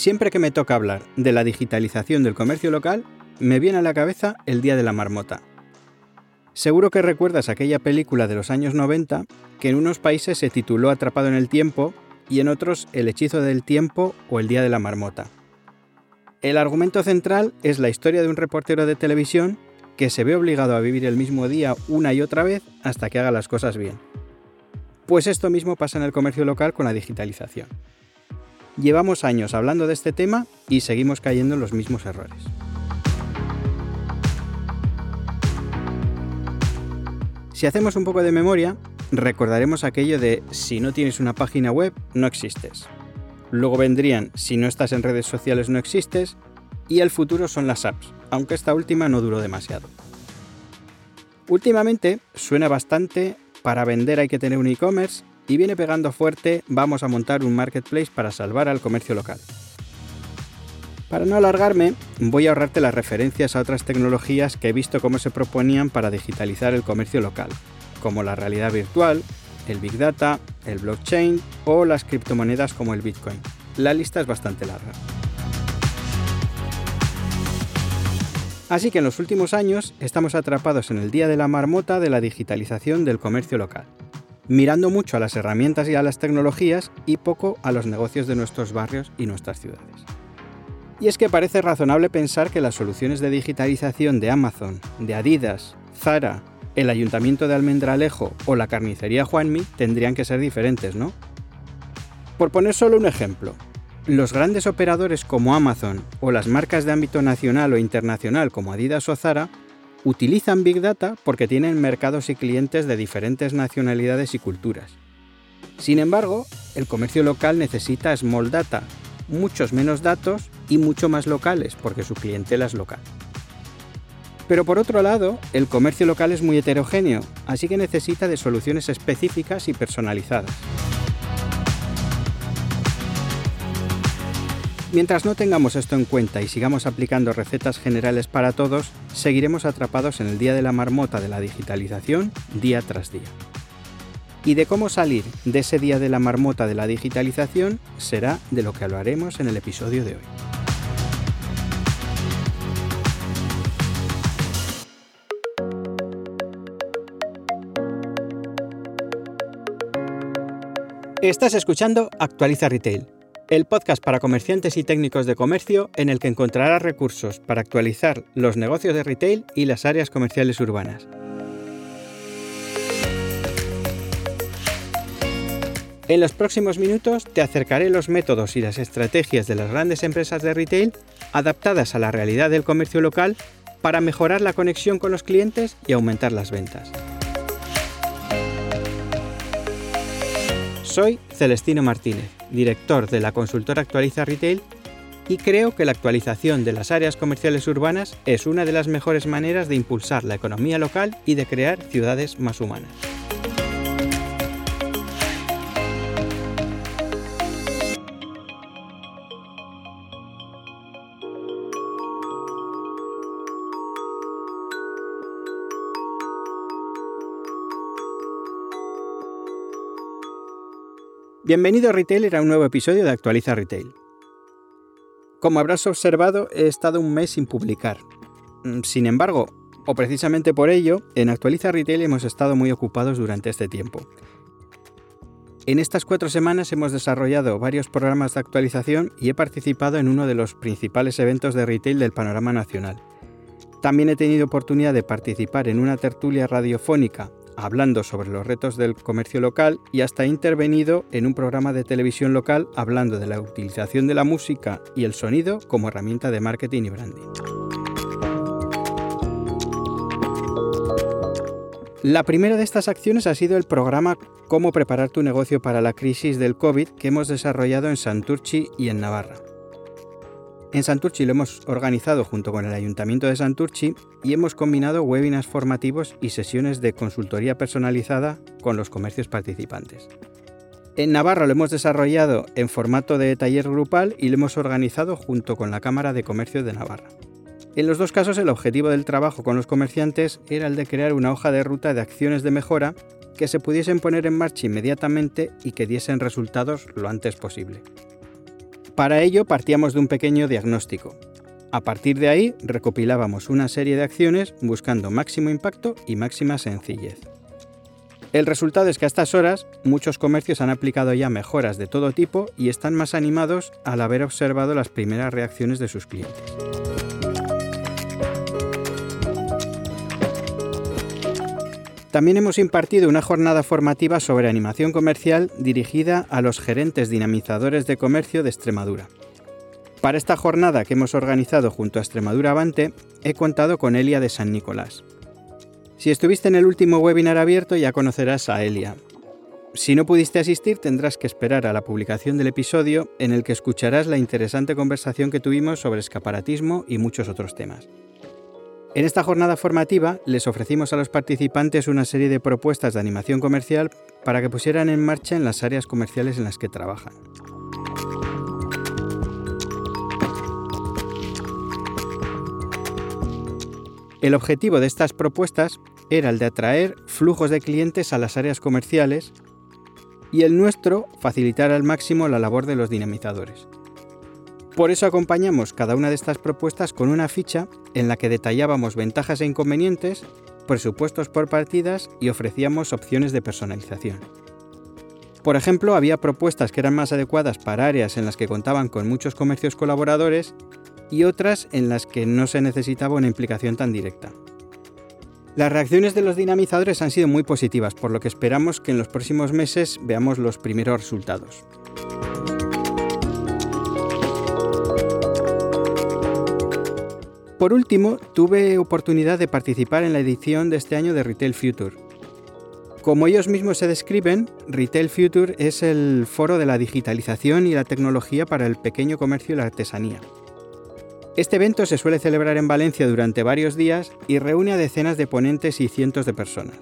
Siempre que me toca hablar de la digitalización del comercio local, me viene a la cabeza el Día de la Marmota. Seguro que recuerdas aquella película de los años 90 que en unos países se tituló Atrapado en el Tiempo y en otros El Hechizo del Tiempo o El Día de la Marmota. El argumento central es la historia de un reportero de televisión que se ve obligado a vivir el mismo día una y otra vez hasta que haga las cosas bien. Pues esto mismo pasa en el comercio local con la digitalización. Llevamos años hablando de este tema y seguimos cayendo en los mismos errores. Si hacemos un poco de memoria, recordaremos aquello de si no tienes una página web, no existes. Luego vendrían si no estás en redes sociales, no existes. Y el futuro son las apps, aunque esta última no duró demasiado. Últimamente suena bastante para vender hay que tener un e-commerce y viene pegando fuerte vamos a montar un marketplace para salvar al comercio local. Para no alargarme, voy a ahorrarte las referencias a otras tecnologías que he visto cómo se proponían para digitalizar el comercio local, como la realidad virtual, el Big Data, el blockchain o las criptomonedas como el Bitcoin. La lista es bastante larga. Así que en los últimos años estamos atrapados en el día de la marmota de la digitalización del comercio local, mirando mucho a las herramientas y a las tecnologías y poco a los negocios de nuestros barrios y nuestras ciudades. Y es que parece razonable pensar que las soluciones de digitalización de Amazon, de Adidas, Zara, el Ayuntamiento de Almendralejo o la carnicería Juanmi tendrían que ser diferentes, ¿no? Por poner solo un ejemplo, los grandes operadores como Amazon o las marcas de ámbito nacional o internacional como Adidas o Zara utilizan Big Data porque tienen mercados y clientes de diferentes nacionalidades y culturas. Sin embargo, el comercio local necesita Small Data, muchos menos datos y mucho más locales, porque su clientela es local. Pero por otro lado, el comercio local es muy heterogéneo, así que necesita de soluciones específicas y personalizadas. Mientras no tengamos esto en cuenta y sigamos aplicando recetas generales para todos, seguiremos atrapados en el día de la marmota de la digitalización día tras día y de cómo salir de ese día de la marmota de la digitalización será de lo que hablaremos en el episodio de hoy. Estás escuchando Actualiza Retail, el podcast para comerciantes y técnicos de comercio en el que encontrarás recursos para actualizar los negocios de retail y las áreas comerciales urbanas. En los próximos minutos te acercaré los métodos y las estrategias de las grandes empresas de retail adaptadas a la realidad del comercio local para mejorar la conexión con los clientes y aumentar las ventas. Soy Celestino Martínez, director de la consultora Actualiza Retail y creo que la actualización de las áreas comerciales urbanas es una de las mejores maneras de impulsar la economía local y de crear ciudades más humanas. Bienvenido Retailer a un nuevo episodio de Actualiza Retail. Como habrás observado, he estado un mes sin publicar. Mm, sin embargo, o precisamente por ello, en Actualiza Retail hemos estado muy ocupados durante este tiempo. En estas cuatro semanas hemos desarrollado varios programas de actualización y he participado en uno de los principales eventos de retail del panorama nacional. También he tenido oportunidad de participar en una tertulia radiofónica hablando sobre los retos del comercio local y hasta ha intervenido en un programa de televisión local hablando de la utilización de la música y el sonido como herramienta de marketing y branding. La primera de estas acciones ha sido el programa Cómo preparar tu negocio para la crisis del COVID que hemos desarrollado en Santurchi y en Navarra. En Santurchi lo hemos organizado junto con el Ayuntamiento de Santurchi y hemos combinado webinars formativos y sesiones de consultoría personalizada con los comercios participantes. En Navarra lo hemos desarrollado en formato de taller grupal y lo hemos organizado junto con la Cámara de Comercio de Navarra. En los dos casos el objetivo del trabajo con los comerciantes era el de crear una hoja de ruta de acciones de mejora que se pudiesen poner en marcha inmediatamente y que diesen resultados lo antes posible. Para ello partíamos de un pequeño diagnóstico. A partir de ahí recopilábamos una serie de acciones buscando máximo impacto y máxima sencillez. El resultado es que a estas horas muchos comercios han aplicado ya mejoras de todo tipo y están más animados al haber observado las primeras reacciones de sus clientes. También hemos impartido una jornada formativa sobre animación comercial dirigida a los gerentes dinamizadores de comercio de Extremadura. Para esta jornada que hemos organizado junto a Extremadura Avante, he contado con Elia de San Nicolás. Si estuviste en el último webinar abierto ya conocerás a Elia. Si no pudiste asistir tendrás que esperar a la publicación del episodio en el que escucharás la interesante conversación que tuvimos sobre escaparatismo y muchos otros temas. En esta jornada formativa les ofrecimos a los participantes una serie de propuestas de animación comercial para que pusieran en marcha en las áreas comerciales en las que trabajan. El objetivo de estas propuestas era el de atraer flujos de clientes a las áreas comerciales y el nuestro facilitar al máximo la labor de los dinamizadores. Por eso acompañamos cada una de estas propuestas con una ficha en la que detallábamos ventajas e inconvenientes, presupuestos por partidas y ofrecíamos opciones de personalización. Por ejemplo, había propuestas que eran más adecuadas para áreas en las que contaban con muchos comercios colaboradores y otras en las que no se necesitaba una implicación tan directa. Las reacciones de los dinamizadores han sido muy positivas, por lo que esperamos que en los próximos meses veamos los primeros resultados. Por último, tuve oportunidad de participar en la edición de este año de Retail Future. Como ellos mismos se describen, Retail Future es el foro de la digitalización y la tecnología para el pequeño comercio y la artesanía. Este evento se suele celebrar en Valencia durante varios días y reúne a decenas de ponentes y cientos de personas.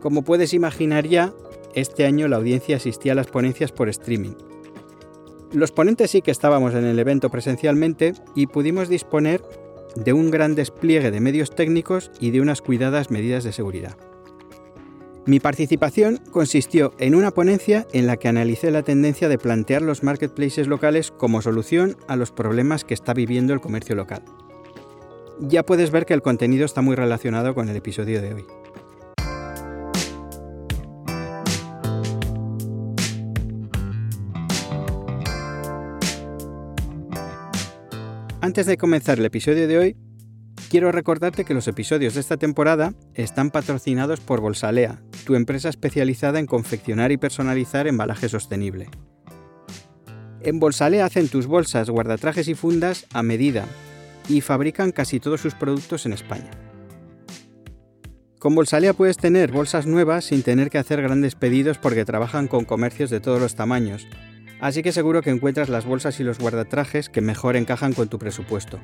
Como puedes imaginar ya, este año la audiencia asistía a las ponencias por streaming. Los ponentes sí que estábamos en el evento presencialmente y pudimos disponer de un gran despliegue de medios técnicos y de unas cuidadas medidas de seguridad. Mi participación consistió en una ponencia en la que analicé la tendencia de plantear los marketplaces locales como solución a los problemas que está viviendo el comercio local. Ya puedes ver que el contenido está muy relacionado con el episodio de hoy. Antes de comenzar el episodio de hoy, quiero recordarte que los episodios de esta temporada están patrocinados por Bolsalea, tu empresa especializada en confeccionar y personalizar embalaje sostenible. En Bolsalea hacen tus bolsas, guardatrajes y fundas a medida y fabrican casi todos sus productos en España. Con Bolsalea puedes tener bolsas nuevas sin tener que hacer grandes pedidos porque trabajan con comercios de todos los tamaños así que seguro que encuentras las bolsas y los guardatrajes que mejor encajan con tu presupuesto.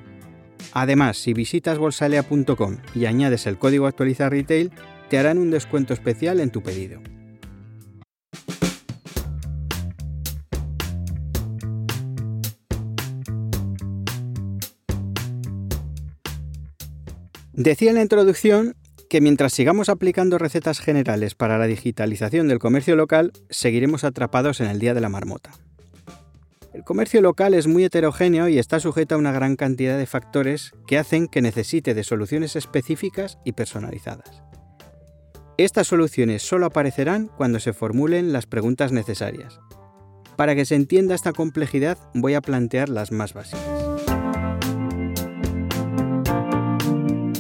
Además, si visitas bolsalea.com y añades el código actualizar retail, te harán un descuento especial en tu pedido. Decía en la introducción que mientras sigamos aplicando recetas generales para la digitalización del comercio local, seguiremos atrapados en el día de la marmota. El comercio local es muy heterogéneo y está sujeto a una gran cantidad de factores que hacen que necesite de soluciones específicas y personalizadas. Estas soluciones solo aparecerán cuando se formulen las preguntas necesarias. Para que se entienda esta complejidad voy a plantear las más básicas.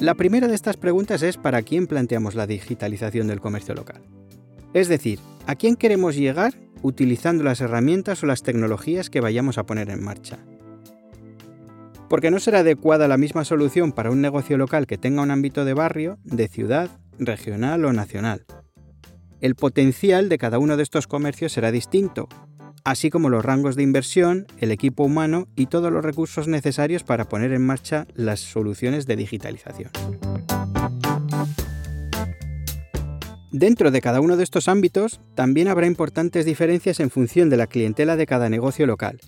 La primera de estas preguntas es para quién planteamos la digitalización del comercio local. Es decir, ¿a quién queremos llegar utilizando las herramientas o las tecnologías que vayamos a poner en marcha? Porque no será adecuada la misma solución para un negocio local que tenga un ámbito de barrio, de ciudad, regional o nacional. El potencial de cada uno de estos comercios será distinto, así como los rangos de inversión, el equipo humano y todos los recursos necesarios para poner en marcha las soluciones de digitalización. Dentro de cada uno de estos ámbitos también habrá importantes diferencias en función de la clientela de cada negocio local,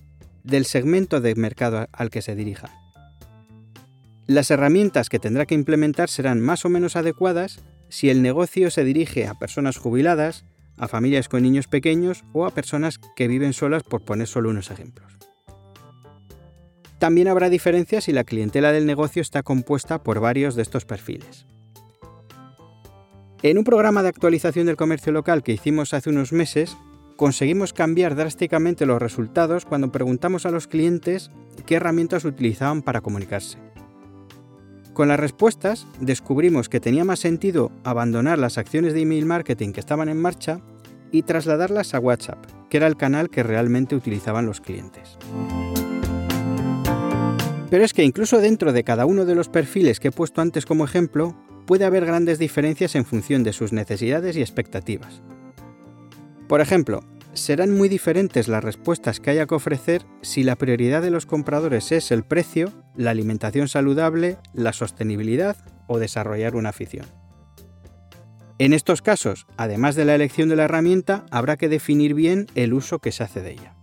del segmento de mercado al que se dirija. Las herramientas que tendrá que implementar serán más o menos adecuadas si el negocio se dirige a personas jubiladas, a familias con niños pequeños o a personas que viven solas por poner solo unos ejemplos. También habrá diferencias si la clientela del negocio está compuesta por varios de estos perfiles. En un programa de actualización del comercio local que hicimos hace unos meses, conseguimos cambiar drásticamente los resultados cuando preguntamos a los clientes qué herramientas utilizaban para comunicarse. Con las respuestas descubrimos que tenía más sentido abandonar las acciones de email marketing que estaban en marcha y trasladarlas a WhatsApp, que era el canal que realmente utilizaban los clientes. Pero es que incluso dentro de cada uno de los perfiles que he puesto antes como ejemplo, puede haber grandes diferencias en función de sus necesidades y expectativas. Por ejemplo, serán muy diferentes las respuestas que haya que ofrecer si la prioridad de los compradores es el precio, la alimentación saludable, la sostenibilidad o desarrollar una afición. En estos casos, además de la elección de la herramienta, habrá que definir bien el uso que se hace de ella.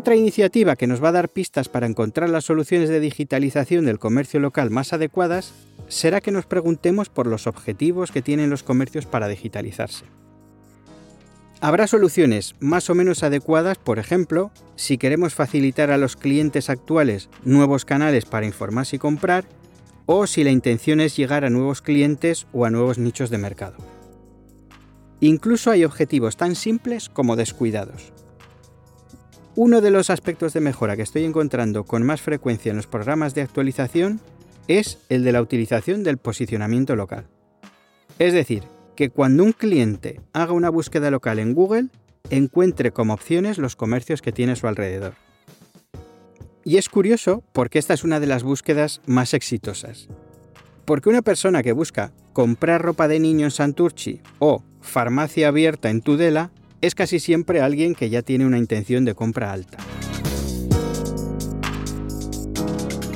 Otra iniciativa que nos va a dar pistas para encontrar las soluciones de digitalización del comercio local más adecuadas será que nos preguntemos por los objetivos que tienen los comercios para digitalizarse. Habrá soluciones más o menos adecuadas, por ejemplo, si queremos facilitar a los clientes actuales nuevos canales para informarse y comprar, o si la intención es llegar a nuevos clientes o a nuevos nichos de mercado. Incluso hay objetivos tan simples como descuidados, uno de los aspectos de mejora que estoy encontrando con más frecuencia en los programas de actualización es el de la utilización del posicionamiento local. Es decir, que cuando un cliente haga una búsqueda local en Google, encuentre como opciones los comercios que tiene a su alrededor. Y es curioso porque esta es una de las búsquedas más exitosas. Porque una persona que busca comprar ropa de niño en Santurchi o farmacia abierta en Tudela es casi siempre alguien que ya tiene una intención de compra alta.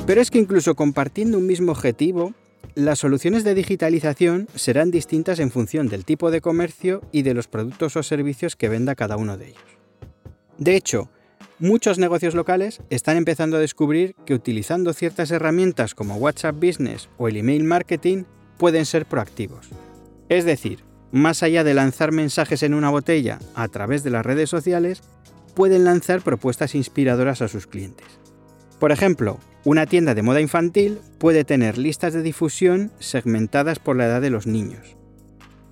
Pero es que incluso compartiendo un mismo objetivo, las soluciones de digitalización serán distintas en función del tipo de comercio y de los productos o servicios que venda cada uno de ellos. De hecho, muchos negocios locales están empezando a descubrir que utilizando ciertas herramientas como WhatsApp Business o el email marketing pueden ser proactivos. Es decir, más allá de lanzar mensajes en una botella a través de las redes sociales, pueden lanzar propuestas inspiradoras a sus clientes. Por ejemplo, una tienda de moda infantil puede tener listas de difusión segmentadas por la edad de los niños.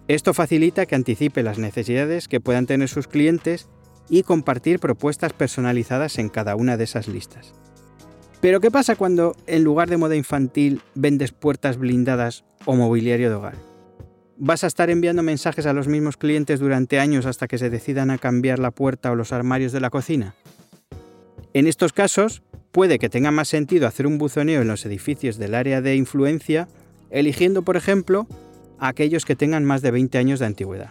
Esto facilita que anticipe las necesidades que puedan tener sus clientes y compartir propuestas personalizadas en cada una de esas listas. Pero ¿qué pasa cuando en lugar de moda infantil vendes puertas blindadas o mobiliario de hogar? ¿Vas a estar enviando mensajes a los mismos clientes durante años hasta que se decidan a cambiar la puerta o los armarios de la cocina? En estos casos, puede que tenga más sentido hacer un buzoneo en los edificios del área de influencia, eligiendo, por ejemplo, a aquellos que tengan más de 20 años de antigüedad.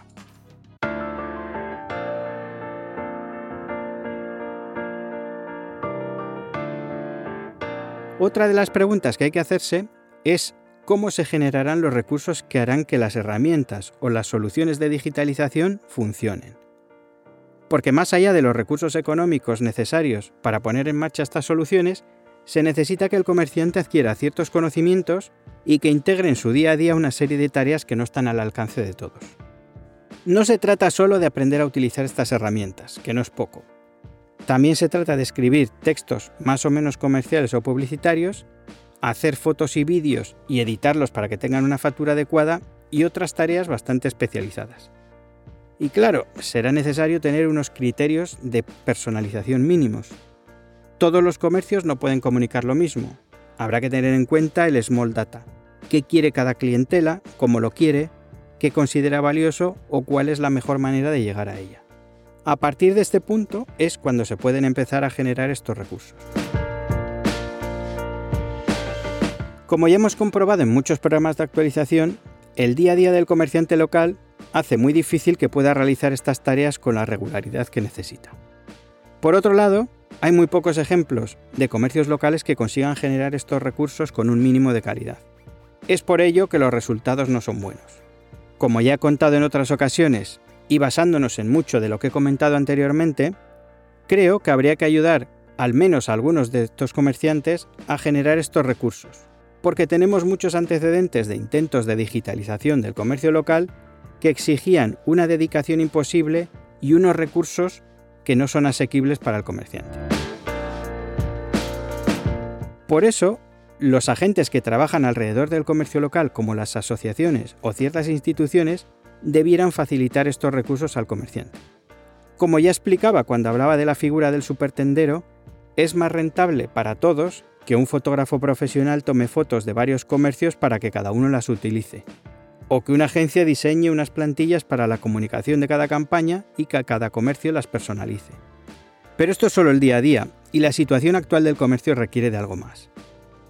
Otra de las preguntas que hay que hacerse es cómo se generarán los recursos que harán que las herramientas o las soluciones de digitalización funcionen. Porque más allá de los recursos económicos necesarios para poner en marcha estas soluciones, se necesita que el comerciante adquiera ciertos conocimientos y que integre en su día a día una serie de tareas que no están al alcance de todos. No se trata solo de aprender a utilizar estas herramientas, que no es poco. También se trata de escribir textos más o menos comerciales o publicitarios hacer fotos y vídeos y editarlos para que tengan una factura adecuada y otras tareas bastante especializadas. Y claro, será necesario tener unos criterios de personalización mínimos. Todos los comercios no pueden comunicar lo mismo. Habrá que tener en cuenta el small data. ¿Qué quiere cada clientela? ¿Cómo lo quiere? ¿Qué considera valioso? ¿O cuál es la mejor manera de llegar a ella? A partir de este punto es cuando se pueden empezar a generar estos recursos. Como ya hemos comprobado en muchos programas de actualización, el día a día del comerciante local hace muy difícil que pueda realizar estas tareas con la regularidad que necesita. Por otro lado, hay muy pocos ejemplos de comercios locales que consigan generar estos recursos con un mínimo de calidad. Es por ello que los resultados no son buenos. Como ya he contado en otras ocasiones, y basándonos en mucho de lo que he comentado anteriormente, creo que habría que ayudar al menos a algunos de estos comerciantes a generar estos recursos, porque tenemos muchos antecedentes de intentos de digitalización del comercio local que exigían una dedicación imposible y unos recursos que no son asequibles para el comerciante. Por eso, los agentes que trabajan alrededor del comercio local, como las asociaciones o ciertas instituciones, debieran facilitar estos recursos al comerciante. Como ya explicaba cuando hablaba de la figura del supertendero, es más rentable para todos que un fotógrafo profesional tome fotos de varios comercios para que cada uno las utilice, o que una agencia diseñe unas plantillas para la comunicación de cada campaña y que cada comercio las personalice. Pero esto es solo el día a día, y la situación actual del comercio requiere de algo más.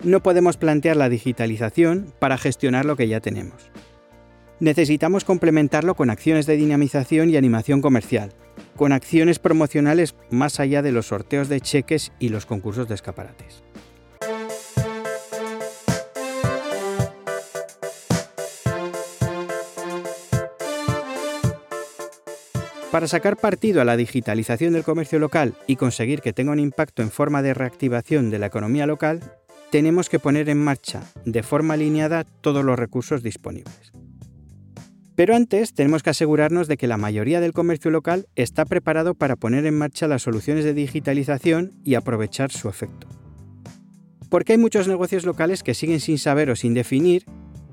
No podemos plantear la digitalización para gestionar lo que ya tenemos. Necesitamos complementarlo con acciones de dinamización y animación comercial, con acciones promocionales más allá de los sorteos de cheques y los concursos de escaparates. Para sacar partido a la digitalización del comercio local y conseguir que tenga un impacto en forma de reactivación de la economía local, tenemos que poner en marcha de forma alineada todos los recursos disponibles. Pero antes tenemos que asegurarnos de que la mayoría del comercio local está preparado para poner en marcha las soluciones de digitalización y aprovechar su efecto. Porque hay muchos negocios locales que siguen sin saber o sin definir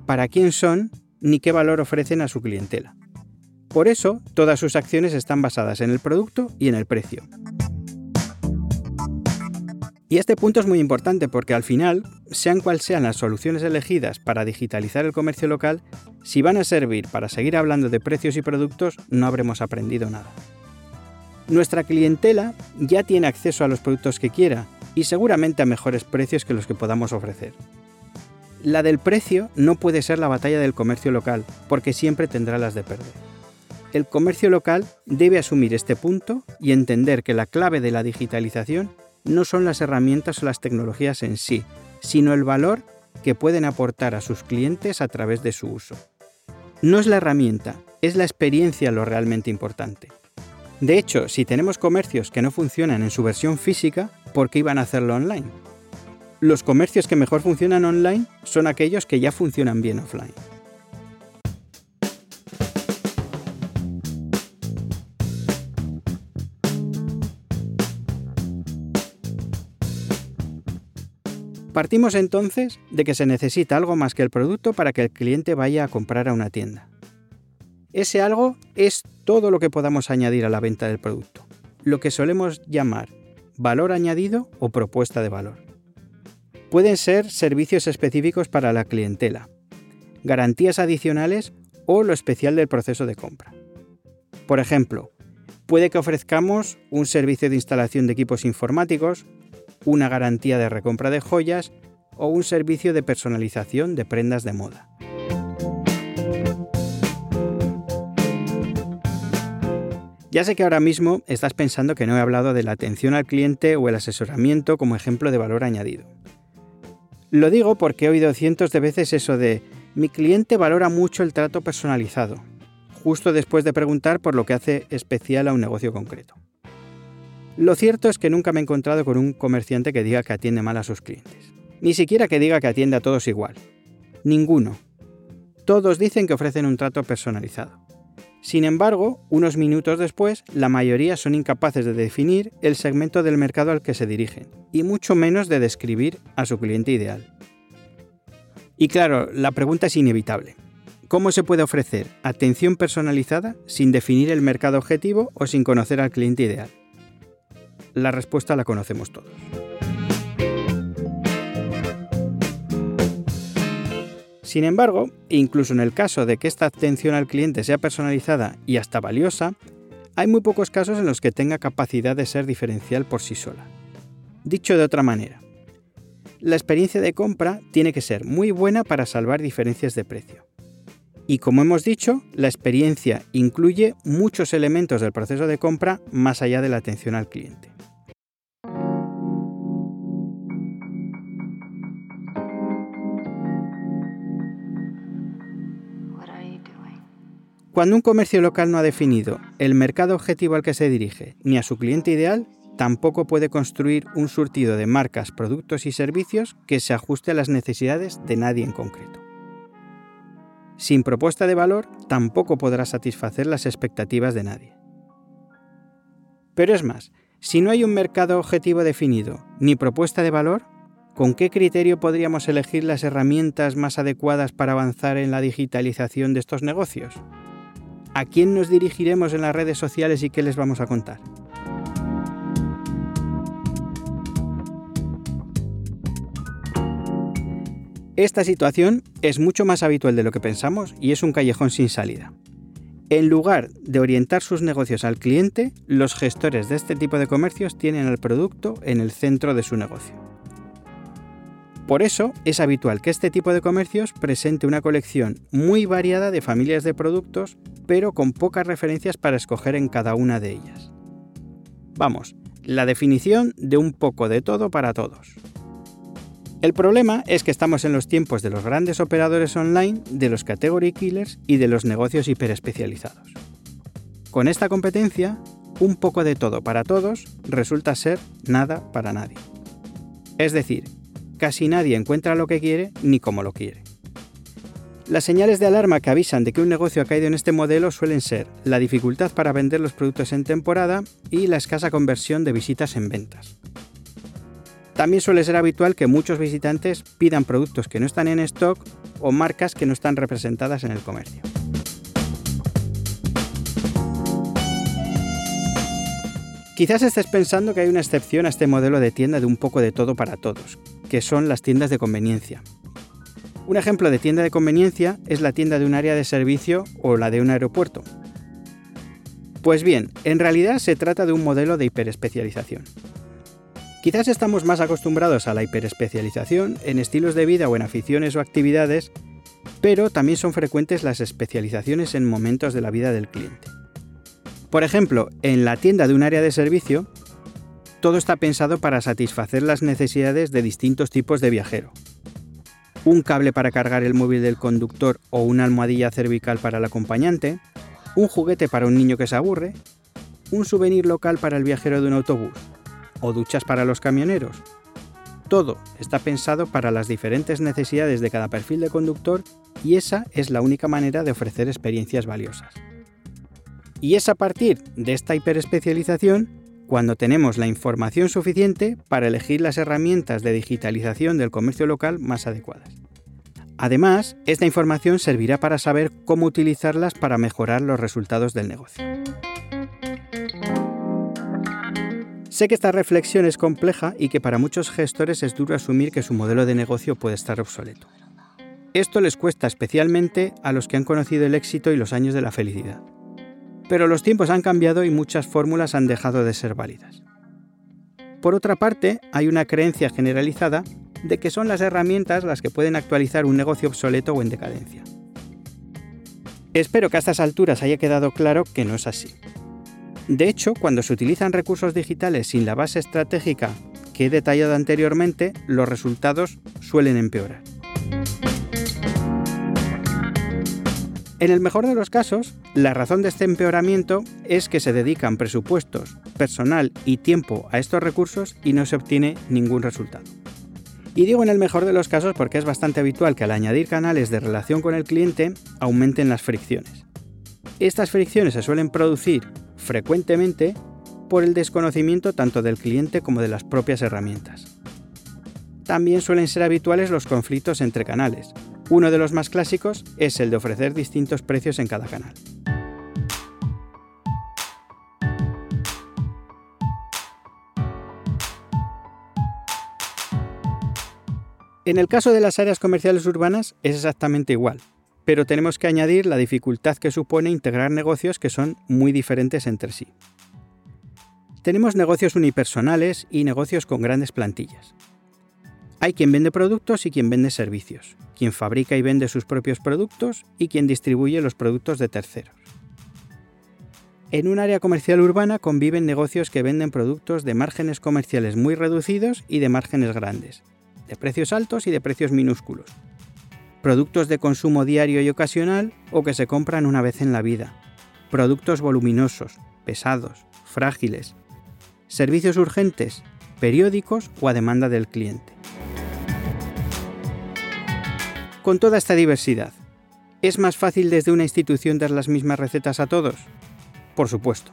para quién son ni qué valor ofrecen a su clientela. Por eso, todas sus acciones están basadas en el producto y en el precio. Y este punto es muy importante porque al final, sean cuales sean las soluciones elegidas para digitalizar el comercio local, si van a servir para seguir hablando de precios y productos, no habremos aprendido nada. Nuestra clientela ya tiene acceso a los productos que quiera y seguramente a mejores precios que los que podamos ofrecer. La del precio no puede ser la batalla del comercio local, porque siempre tendrá las de perder el comercio local debe asumir este punto y entender que la clave de la digitalización no son las herramientas o las tecnologías en sí, sino el valor que pueden aportar a sus clientes a través de su uso. No es la herramienta, es la experiencia lo realmente importante. De hecho, si tenemos comercios que no funcionan en su versión física, ¿por qué iban a hacerlo online? Los comercios que mejor funcionan online son aquellos que ya funcionan bien offline. Partimos entonces de que se necesita algo más que el producto para que el cliente vaya a comprar a una tienda. Ese algo es todo lo que podamos añadir a la venta del producto, lo que solemos llamar valor añadido o propuesta de valor. Pueden ser servicios específicos para la clientela, garantías adicionales o lo especial del proceso de compra. Por ejemplo, puede que ofrezcamos un servicio de instalación de equipos informáticos una garantía de recompra de joyas o un servicio de personalización de prendas de moda. Ya sé que ahora mismo estás pensando que no he hablado de la atención al cliente o el asesoramiento como ejemplo de valor añadido. Lo digo porque he oído cientos de veces eso de mi cliente valora mucho el trato personalizado, justo después de preguntar por lo que hace especial a un negocio concreto. Lo cierto es que nunca me he encontrado con un comerciante que diga que atiende mal a sus clientes. Ni siquiera que diga que atiende a todos igual. Ninguno. Todos dicen que ofrecen un trato personalizado. Sin embargo, unos minutos después, la mayoría son incapaces de definir el segmento del mercado al que se dirigen, y mucho menos de describir a su cliente ideal. Y claro, la pregunta es inevitable. ¿Cómo se puede ofrecer atención personalizada sin definir el mercado objetivo o sin conocer al cliente ideal? La respuesta la conocemos todos. Sin embargo, incluso en el caso de que esta atención al cliente sea personalizada y hasta valiosa, hay muy pocos casos en los que tenga capacidad de ser diferencial por sí sola. Dicho de otra manera, la experiencia de compra tiene que ser muy buena para salvar diferencias de precio. Y como hemos dicho, la experiencia incluye muchos elementos del proceso de compra más allá de la atención al cliente. Cuando un comercio local no ha definido el mercado objetivo al que se dirige ni a su cliente ideal, tampoco puede construir un surtido de marcas, productos y servicios que se ajuste a las necesidades de nadie en concreto. Sin propuesta de valor, tampoco podrá satisfacer las expectativas de nadie. Pero es más, si no hay un mercado objetivo definido ni propuesta de valor, ¿con qué criterio podríamos elegir las herramientas más adecuadas para avanzar en la digitalización de estos negocios? ¿A quién nos dirigiremos en las redes sociales y qué les vamos a contar? Esta situación es mucho más habitual de lo que pensamos y es un callejón sin salida. En lugar de orientar sus negocios al cliente, los gestores de este tipo de comercios tienen al producto en el centro de su negocio. Por eso es habitual que este tipo de comercios presente una colección muy variada de familias de productos, pero con pocas referencias para escoger en cada una de ellas. Vamos, la definición de un poco de todo para todos. El problema es que estamos en los tiempos de los grandes operadores online, de los category killers y de los negocios hiperespecializados. Con esta competencia, un poco de todo para todos resulta ser nada para nadie. Es decir, casi nadie encuentra lo que quiere ni cómo lo quiere. Las señales de alarma que avisan de que un negocio ha caído en este modelo suelen ser la dificultad para vender los productos en temporada y la escasa conversión de visitas en ventas. También suele ser habitual que muchos visitantes pidan productos que no están en stock o marcas que no están representadas en el comercio. Quizás estés pensando que hay una excepción a este modelo de tienda de un poco de todo para todos, que son las tiendas de conveniencia. Un ejemplo de tienda de conveniencia es la tienda de un área de servicio o la de un aeropuerto. Pues bien, en realidad se trata de un modelo de hiperespecialización. Quizás estamos más acostumbrados a la hiperespecialización en estilos de vida o en aficiones o actividades, pero también son frecuentes las especializaciones en momentos de la vida del cliente. Por ejemplo, en la tienda de un área de servicio, todo está pensado para satisfacer las necesidades de distintos tipos de viajero. Un cable para cargar el móvil del conductor o una almohadilla cervical para el acompañante, un juguete para un niño que se aburre, un souvenir local para el viajero de un autobús o duchas para los camioneros. Todo está pensado para las diferentes necesidades de cada perfil de conductor y esa es la única manera de ofrecer experiencias valiosas. Y es a partir de esta hiperespecialización cuando tenemos la información suficiente para elegir las herramientas de digitalización del comercio local más adecuadas. Además, esta información servirá para saber cómo utilizarlas para mejorar los resultados del negocio. Sé que esta reflexión es compleja y que para muchos gestores es duro asumir que su modelo de negocio puede estar obsoleto. Esto les cuesta especialmente a los que han conocido el éxito y los años de la felicidad. Pero los tiempos han cambiado y muchas fórmulas han dejado de ser válidas. Por otra parte, hay una creencia generalizada de que son las herramientas las que pueden actualizar un negocio obsoleto o en decadencia. Espero que a estas alturas haya quedado claro que no es así. De hecho, cuando se utilizan recursos digitales sin la base estratégica que he detallado anteriormente, los resultados suelen empeorar. En el mejor de los casos, la razón de este empeoramiento es que se dedican presupuestos, personal y tiempo a estos recursos y no se obtiene ningún resultado. Y digo en el mejor de los casos porque es bastante habitual que al añadir canales de relación con el cliente aumenten las fricciones. Estas fricciones se suelen producir frecuentemente por el desconocimiento tanto del cliente como de las propias herramientas. También suelen ser habituales los conflictos entre canales, uno de los más clásicos es el de ofrecer distintos precios en cada canal. En el caso de las áreas comerciales urbanas es exactamente igual, pero tenemos que añadir la dificultad que supone integrar negocios que son muy diferentes entre sí. Tenemos negocios unipersonales y negocios con grandes plantillas. Hay quien vende productos y quien vende servicios, quien fabrica y vende sus propios productos y quien distribuye los productos de terceros. En un área comercial urbana conviven negocios que venden productos de márgenes comerciales muy reducidos y de márgenes grandes, de precios altos y de precios minúsculos. Productos de consumo diario y ocasional o que se compran una vez en la vida. Productos voluminosos, pesados, frágiles. servicios urgentes, periódicos o a demanda del cliente. Con toda esta diversidad, ¿es más fácil desde una institución dar las mismas recetas a todos? Por supuesto.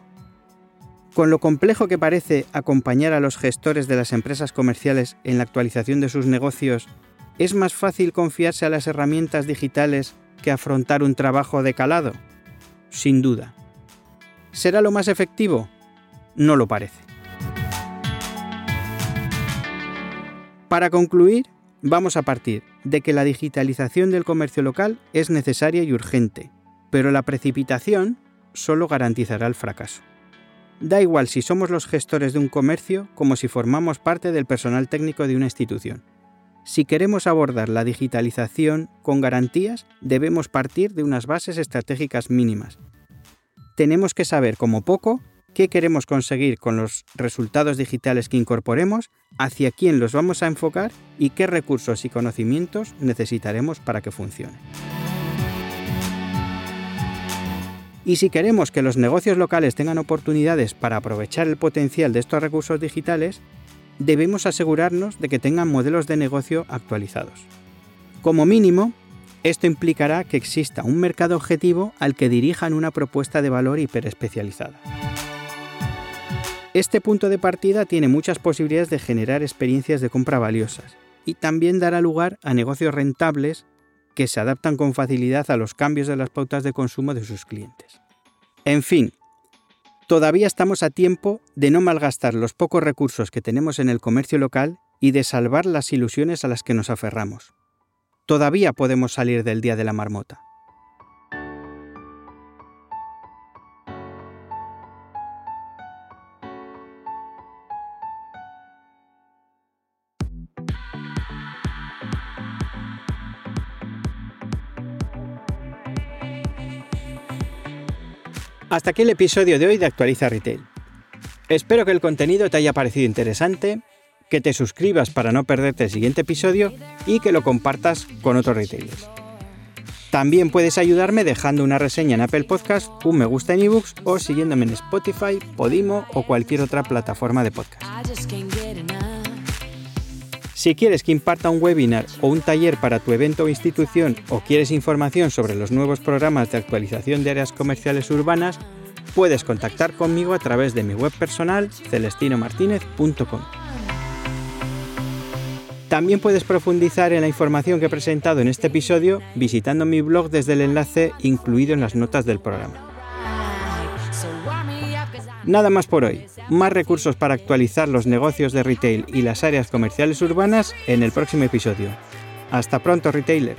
Con lo complejo que parece acompañar a los gestores de las empresas comerciales en la actualización de sus negocios, ¿es más fácil confiarse a las herramientas digitales que afrontar un trabajo de calado? Sin duda. ¿Será lo más efectivo? No lo parece. Para concluir, vamos a partir de que la digitalización del comercio local es necesaria y urgente, pero la precipitación solo garantizará el fracaso. Da igual si somos los gestores de un comercio como si formamos parte del personal técnico de una institución. Si queremos abordar la digitalización con garantías, debemos partir de unas bases estratégicas mínimas. Tenemos que saber como poco qué queremos conseguir con los resultados digitales que incorporemos, hacia quién los vamos a enfocar y qué recursos y conocimientos necesitaremos para que funcione. Y si queremos que los negocios locales tengan oportunidades para aprovechar el potencial de estos recursos digitales, debemos asegurarnos de que tengan modelos de negocio actualizados. Como mínimo, esto implicará que exista un mercado objetivo al que dirijan una propuesta de valor hiperespecializada. Este punto de partida tiene muchas posibilidades de generar experiencias de compra valiosas y también dará lugar a negocios rentables que se adaptan con facilidad a los cambios de las pautas de consumo de sus clientes. En fin, Todavía estamos a tiempo de no malgastar los pocos recursos que tenemos en el comercio local y de salvar las ilusiones a las que nos aferramos. Todavía podemos salir del día de la marmota. Hasta aquí el episodio de hoy de Actualiza Retail. Espero que el contenido te haya parecido interesante, que te suscribas para no perderte el siguiente episodio y que lo compartas con otros retailers. También puedes ayudarme dejando una reseña en Apple Podcast, un me gusta en ebooks o siguiéndome en Spotify, Podimo o cualquier otra plataforma de podcast. Si quieres que imparta un webinar o un taller para tu evento o institución o quieres información sobre los nuevos programas de actualización de áreas comerciales urbanas, puedes contactar conmigo a través de mi web personal celestinomartinez.com. También puedes profundizar en la información que he presentado en este episodio visitando mi blog desde el enlace incluido en las notas del programa. Nada más por hoy. Más recursos para actualizar los negocios de retail y las áreas comerciales urbanas en el próximo episodio. Hasta pronto, retailer.